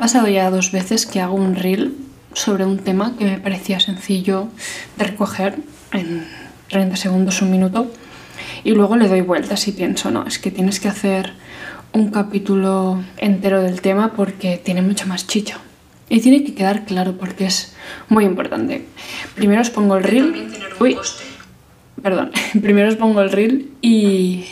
pasado ya dos veces que hago un reel sobre un tema que me parecía sencillo de recoger en 30 segundos, un minuto, y luego le doy vueltas y pienso, no, es que tienes que hacer un capítulo entero del tema porque tiene mucha más chicha. Y tiene que quedar claro porque es muy importante. Primero os pongo el reel. Uy, perdón. Primero os pongo el reel y,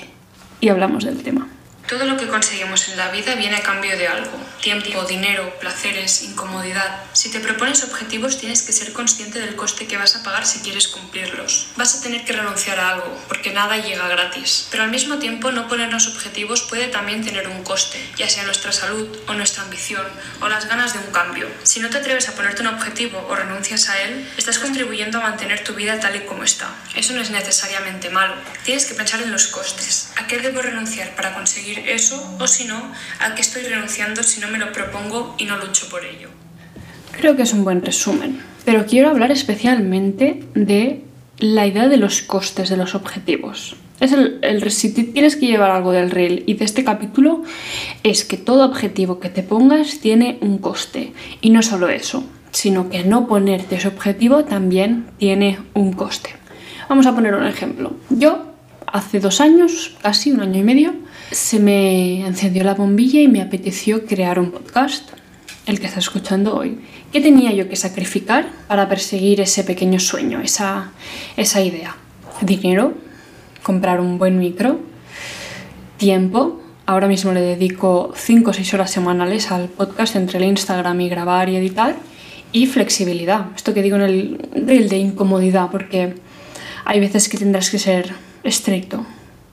y hablamos del tema. Todo lo que conseguimos en la vida viene a cambio de algo. Tiempo, dinero, placeres, incomodidad. Si te propones objetivos tienes que ser consciente del coste que vas a pagar si quieres cumplirlos. Vas a tener que renunciar a algo, porque nada llega gratis. Pero al mismo tiempo no ponernos objetivos puede también tener un coste, ya sea nuestra salud o nuestra ambición o las ganas de un cambio. Si no te atreves a ponerte un objetivo o renuncias a él, estás contribuyendo a mantener tu vida tal y como está. Eso no es necesariamente malo. Tienes que pensar en los costes. ¿A qué debo renunciar para conseguir eso o si no, a qué estoy renunciando si no me lo propongo y no lucho por ello. Creo que es un buen resumen, pero quiero hablar especialmente de la idea de los costes de los objetivos. Es el, el, si tienes que llevar algo del reel y de este capítulo, es que todo objetivo que te pongas tiene un coste. Y no solo eso, sino que no ponerte ese objetivo también tiene un coste. Vamos a poner un ejemplo. Yo, hace dos años, casi un año y medio, se me encendió la bombilla y me apeteció crear un podcast, el que está escuchando hoy. ¿Qué tenía yo que sacrificar para perseguir ese pequeño sueño, esa, esa idea? Dinero, comprar un buen micro, tiempo. Ahora mismo le dedico 5 o 6 horas semanales al podcast entre el Instagram y grabar y editar. Y flexibilidad. Esto que digo en el reel de incomodidad, porque hay veces que tendrás que ser estricto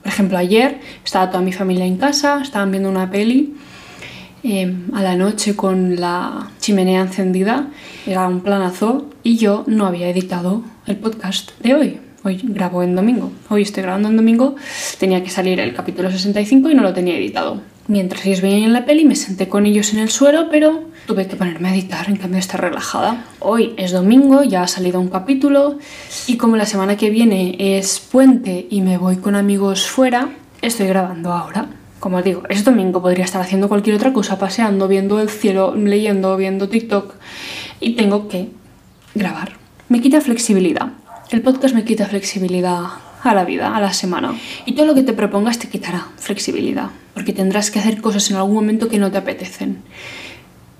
por ejemplo, ayer estaba toda mi familia en casa, estaban viendo una peli em, a la noche con la chimenea encendida, era un planazo y yo no había editado el podcast de hoy. Hoy grabo en domingo, hoy estoy grabando en domingo, tenía que salir el capítulo 65 y no lo tenía editado. Mientras ellos veían la peli me senté con ellos en el suelo, pero tuve que ponerme a editar, en cambio estar relajada. Hoy es domingo, ya ha salido un capítulo y como la semana que viene es puente y me voy con amigos fuera, estoy grabando ahora. Como digo, es domingo, podría estar haciendo cualquier otra cosa, paseando, viendo el cielo, leyendo, viendo TikTok y tengo que grabar. Me quita flexibilidad. El podcast me quita flexibilidad a la vida, a la semana. Y todo lo que te propongas te quitará flexibilidad, porque tendrás que hacer cosas en algún momento que no te apetecen.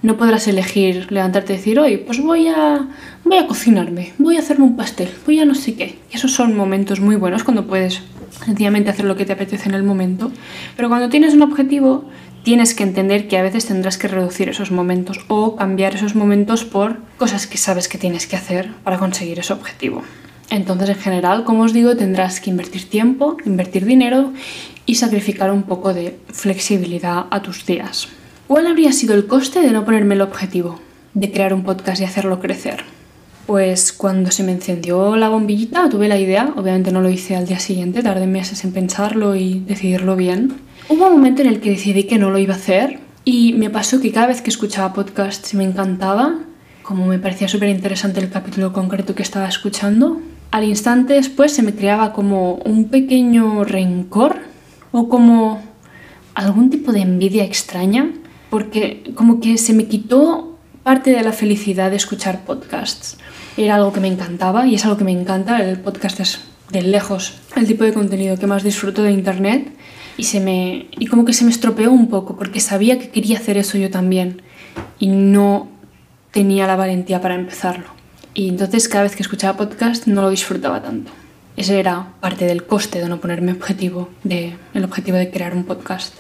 No podrás elegir levantarte y decir, hoy pues voy a, voy a cocinarme, voy a hacerme un pastel, voy a no sé qué. Y esos son momentos muy buenos cuando puedes sencillamente hacer lo que te apetece en el momento. Pero cuando tienes un objetivo, tienes que entender que a veces tendrás que reducir esos momentos o cambiar esos momentos por cosas que sabes que tienes que hacer para conseguir ese objetivo. Entonces, en general, como os digo, tendrás que invertir tiempo, invertir dinero y sacrificar un poco de flexibilidad a tus días. ¿Cuál habría sido el coste de no ponerme el objetivo de crear un podcast y hacerlo crecer? Pues cuando se me encendió la bombillita, tuve la idea, obviamente no lo hice al día siguiente, tardé meses en pensarlo y decidirlo bien. Hubo un momento en el que decidí que no lo iba a hacer y me pasó que cada vez que escuchaba podcasts me encantaba, como me parecía súper interesante el capítulo concreto que estaba escuchando, al instante después se me creaba como un pequeño rencor o como algún tipo de envidia extraña, porque como que se me quitó parte de la felicidad de escuchar podcasts. Era algo que me encantaba y es algo que me encanta. El podcast es de lejos el tipo de contenido que más disfruto de internet y se me y como que se me estropeó un poco porque sabía que quería hacer eso yo también y no tenía la valentía para empezarlo. Y entonces cada vez que escuchaba podcast no lo disfrutaba tanto. Ese era parte del coste de no ponerme objetivo, de, el objetivo de crear un podcast.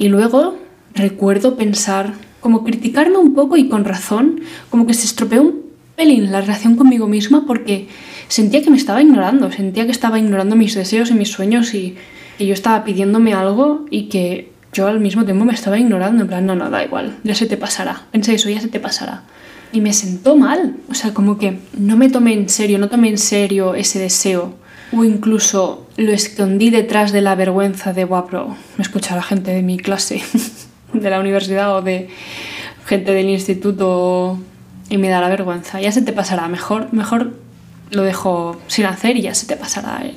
Y luego recuerdo pensar, como criticarme un poco y con razón, como que se estropeó un pelín la relación conmigo misma porque sentía que me estaba ignorando, sentía que estaba ignorando mis deseos y mis sueños y que yo estaba pidiéndome algo y que yo al mismo tiempo me estaba ignorando, en plan, no, no, da igual, ya se te pasará. Pensé eso, ya se te pasará y me sentó mal. O sea, como que no me tomé en serio, no tomé en serio ese deseo. O incluso lo escondí detrás de la vergüenza de, guapo, me escucha la gente de mi clase, de la universidad o de gente del instituto y me da la vergüenza. Ya se te pasará, mejor, mejor lo dejo sin hacer y ya se te pasará el,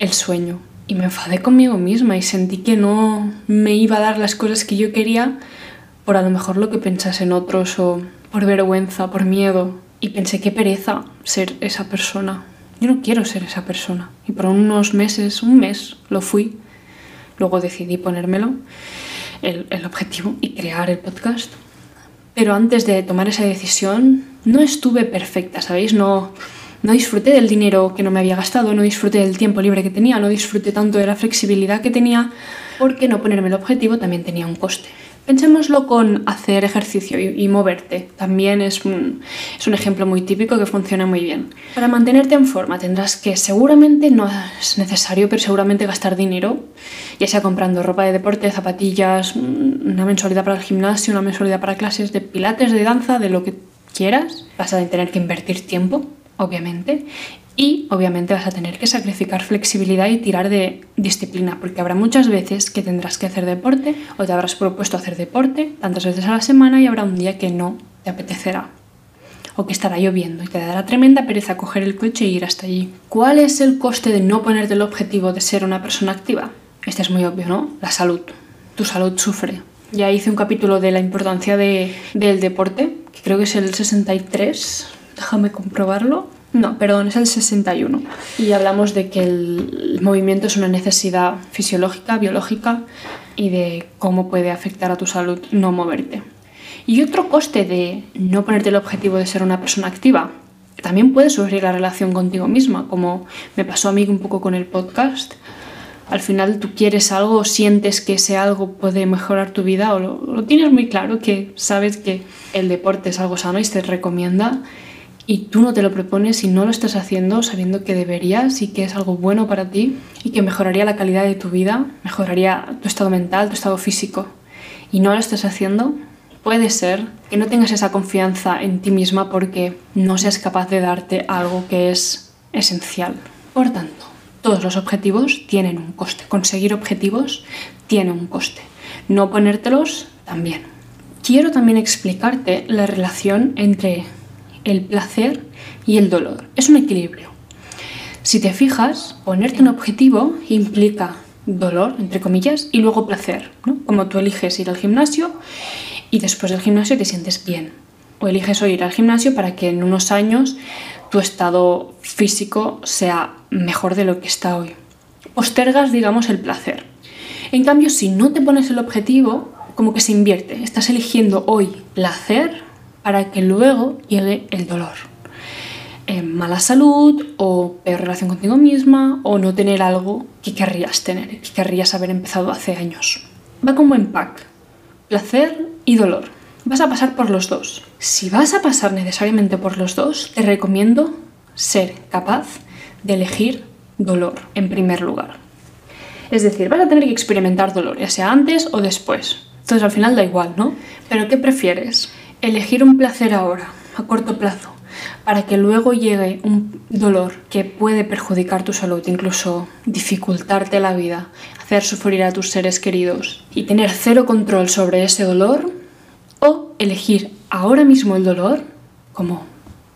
el sueño. Y me enfadé conmigo misma y sentí que no me iba a dar las cosas que yo quería por a lo mejor lo que en otros o por vergüenza, por miedo. Y pensé, qué pereza ser esa persona. Yo no quiero ser esa persona. Y por unos meses, un mes, lo fui. Luego decidí ponérmelo, el, el objetivo, y crear el podcast. Pero antes de tomar esa decisión, no estuve perfecta, ¿sabéis? No, no disfruté del dinero que no me había gastado, no disfruté del tiempo libre que tenía, no disfruté tanto de la flexibilidad que tenía, porque no ponerme el objetivo también tenía un coste. Pensémoslo con hacer ejercicio y, moverte. También es un, es un, ejemplo muy típico que funciona muy bien. Para mantenerte en forma tendrás que seguramente no es necesario, pero seguramente gastar dinero, ya sea comprando ropa de deporte, zapatillas, una mensualidad para el gimnasio, una mensualidad para clases de pilates, de danza, de lo que quieras. Vas a tener que invertir tiempo, obviamente, y obviamente vas a tener que sacrificar flexibilidad y tirar de disciplina, porque habrá muchas veces que tendrás que hacer deporte o te habrás propuesto hacer deporte tantas veces a la semana y habrá un día que no te apetecerá. O que estará lloviendo y te dará tremenda pereza coger el coche e ir hasta allí. ¿Cuál es el coste de no ponerte el objetivo de ser una persona activa? Este es muy obvio, ¿no? La salud. Tu salud sufre. Ya hice un capítulo de la importancia de, del deporte, creo que es el 63. Déjame comprobarlo no, perdón, es el 61. Y hablamos de que el movimiento es una necesidad fisiológica, biológica y de cómo puede afectar a tu salud no moverte. Y otro coste de no ponerte el objetivo de ser una persona activa, también puede sufrir la relación contigo misma, como me pasó a mí un poco con el podcast. Al final tú quieres algo sientes que ese algo puede mejorar tu vida o lo, lo tienes muy claro que sabes que el deporte es algo sano y se recomienda y tú no te lo propones y no lo estás haciendo sabiendo que deberías y que es algo bueno para ti y que mejoraría la calidad de tu vida, mejoraría tu estado mental, tu estado físico, y no lo estás haciendo, puede ser que no tengas esa confianza en ti misma porque no seas capaz de darte algo que es esencial. Por tanto, todos los objetivos tienen un coste. Conseguir objetivos tiene un coste. No ponértelos también. Quiero también explicarte la relación entre el placer y el dolor. Es un equilibrio. Si te fijas, ponerte un objetivo implica dolor, entre comillas, y luego placer, Como tú eliges ir al gimnasio y después del gimnasio te sientes bien. O eliges ir al gimnasio para que en unos años tu estado físico sea mejor de lo que está hoy. Postergas, digamos, el placer. En cambio, si no te pones el objetivo, como que se invierte. Estás eligiendo hoy placer para que luego llegue el dolor. Eh, mala salud o peor relación contigo misma o no tener algo que querrías tener, que querrías haber empezado hace años. Va como en pack. Placer y dolor. Vas a pasar por los dos. Si vas a pasar necesariamente por los dos, te recomiendo ser capaz de elegir dolor en primer lugar. Es decir, vas a tener que experimentar dolor, ya sea antes o después. Entonces al final da igual, ¿no? Pero ¿qué prefieres? Elegir un placer ahora, a corto plazo, para que luego llegue un dolor que puede perjudicar tu salud, incluso dificultarte la vida, hacer sufrir a tus seres queridos y tener cero control sobre ese dolor, o elegir ahora mismo el dolor, como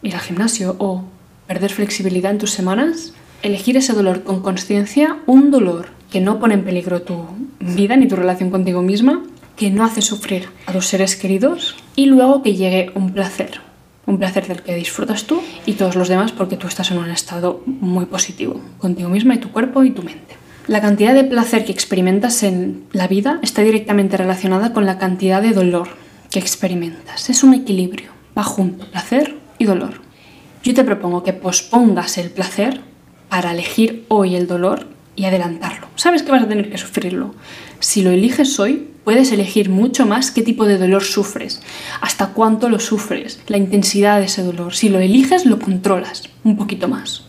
ir al gimnasio o perder flexibilidad en tus semanas, elegir ese dolor con conciencia, un dolor que no pone en peligro tu vida ni tu relación contigo misma, que no hace sufrir a tus seres queridos y luego que llegue un placer, un placer del que disfrutas tú y todos los demás porque tú estás en un estado muy positivo contigo misma y tu cuerpo y tu mente. La cantidad de placer que experimentas en la vida está directamente relacionada con la cantidad de dolor que experimentas. Es un equilibrio, va junto, placer y dolor. Yo te propongo que pospongas el placer para elegir hoy el dolor y adelantarlo. Sabes que vas a tener que sufrirlo. Si lo eliges hoy, puedes elegir mucho más qué tipo de dolor sufres, hasta cuánto lo sufres, la intensidad de ese dolor. Si lo eliges, lo controlas un poquito más.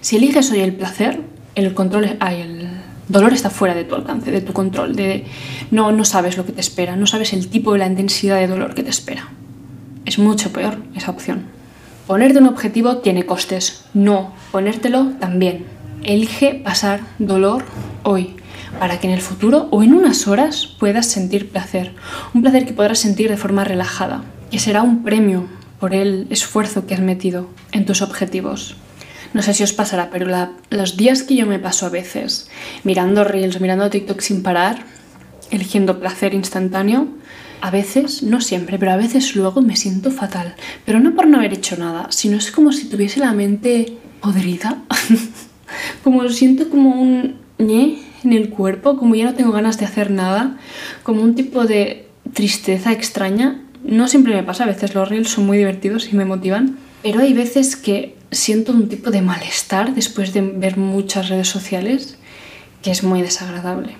Si eliges hoy el placer, el control, el dolor está fuera de tu alcance, de tu control, de no, no sabes lo que te espera, no sabes el tipo y la intensidad de dolor que te espera. Es mucho peor esa opción. Ponerte un objetivo tiene costes, no ponértelo también Elige pasar dolor hoy para que en el futuro o en unas horas puedas sentir placer. Un placer que podrás sentir de forma relajada, que será un premio por el esfuerzo que has metido en tus objetivos. No sé si os pasará, pero los días que yo me paso a veces mirando reels, mirando TikTok sin parar, eligiendo placer instantáneo, A veces, no siempre, pero a veces luego me siento fatal. Pero no por no haber hecho nada, sino es como si tuviese la mente podrida. como siento como un ñe en el cuerpo, como ya no tengo ganas de hacer nada, como un tipo de tristeza extraña. No siempre me pasa, a veces los reels son muy divertidos y me motivan, pero hay veces que siento un tipo de malestar después de ver muchas redes sociales que es muy desagradable.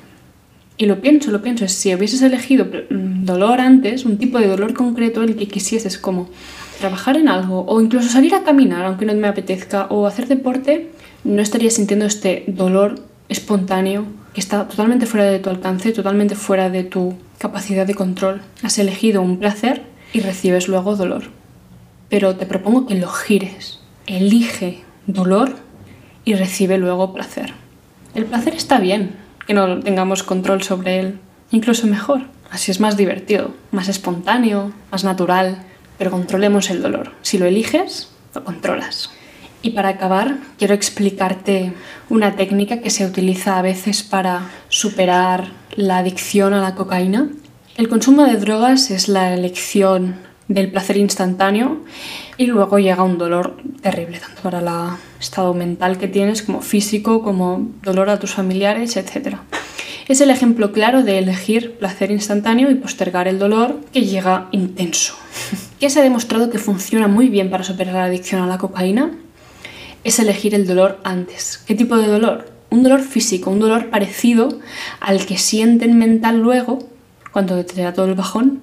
Y lo pienso, lo pienso, si hubieses elegido mm, dolor antes, un tipo de dolor concreto el que quisieses como trabajar en algo o incluso salir a caminar aunque no me apetezca o hacer deporte, no estarías sintiendo este dolor espontáneo que está totalmente fuera de tu alcance, totalmente fuera de tu capacidad de control. Has elegido un placer y recibes luego dolor. Pero te propongo que lo gires. Elige dolor y recibe luego placer. El placer está bien, que no tengamos control sobre él, incluso mejor. Así es más divertido, más espontáneo, más natural, pero controlemos el dolor. Si lo eliges, lo controlas. Y para acabar, quiero explicarte una técnica que se utiliza a veces para superar la adicción a la cocaína. El consumo de drogas es la elección del placer instantáneo y luego llega un dolor terrible, tanto para el estado mental que tienes como físico, como dolor a tus familiares, etc. Es el ejemplo claro de elegir placer instantáneo y postergar el dolor que llega intenso. ¿Qué se ha demostrado que funciona muy bien para superar la adicción a la cocaína? Es elegir el dolor antes. ¿Qué tipo de dolor? Un dolor físico, un dolor parecido al que sienten mental luego, cuando te da todo el bajón.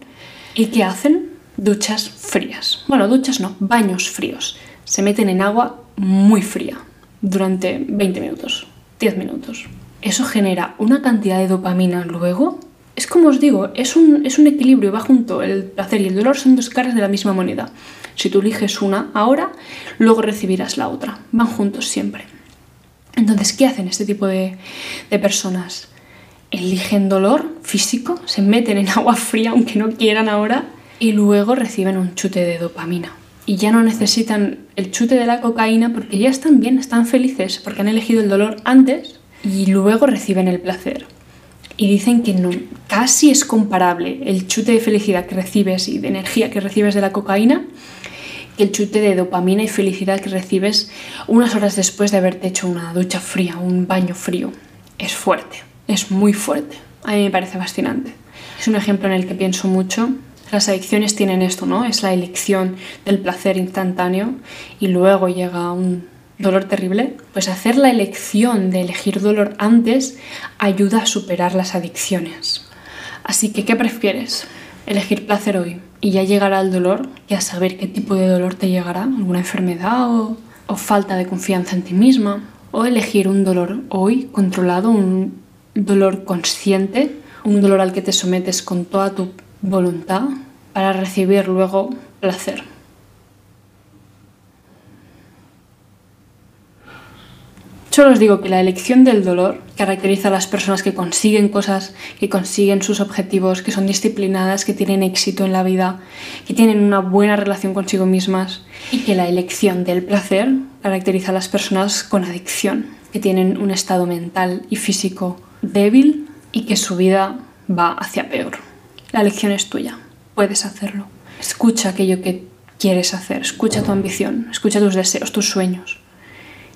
¿Y qué hacen? duchas frías. Bueno, duchas no, baños fríos. Se meten en agua muy fría durante 20 minutos, 10 minutos. Eso genera una cantidad de dopamina luego. Es como os digo, es un, es un equilibrio, va junto. El placer y el dolor son dos caras de la misma moneda. Si tú eliges una ahora, luego recibirás la otra. Van juntos siempre. Entonces, ¿qué hacen este tipo de, de personas? Eligen dolor físico, se meten en agua fría aunque no quieran ahora y luego reciben un chute de dopamina. Y ya no necesitan el chute de la cocaína porque ya están bien, están felices, porque han elegido el dolor antes y luego reciben el placer. Y dicen que no, casi es comparable el chute de felicidad que recibes y de energía que recibes de la cocaína que el chute de dopamina y felicidad que recibes unas horas después de haberte hecho una ducha fría, un baño frío. Es fuerte, es muy fuerte. A mí me parece fascinante. Es un ejemplo en el que pienso mucho las adicciones tienen esto, ¿no? Es la elección del placer instantáneo y luego llega un dolor terrible. Pues hacer la elección de elegir dolor antes ayuda a superar las adicciones. Así que, ¿qué prefieres? Elegir placer hoy y ya llegará el dolor y a saber qué tipo de dolor te llegará, alguna enfermedad o, o falta de confianza en ti misma. O elegir un dolor hoy controlado, un dolor consciente, un dolor al que te sometes con toda tu voluntad para recibir luego placer. Solo os digo que la elección del dolor caracteriza a las personas que consiguen cosas, que consiguen sus objetivos, que son disciplinadas, que tienen éxito en la vida, que tienen una buena relación consigo mismas y que la elección del placer caracteriza a las personas con adicción, que tienen un estado mental y físico débil y que su vida va hacia peor. La elección es tuya, puedes hacerlo. Escucha aquello que quieres hacer, escucha tu ambición, escucha tus deseos, tus sueños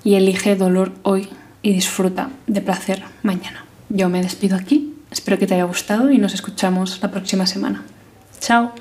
y elige dolor hoy y disfruta de placer mañana. Yo me despido aquí, espero que te haya gustado y nos escuchamos la próxima semana. Chao.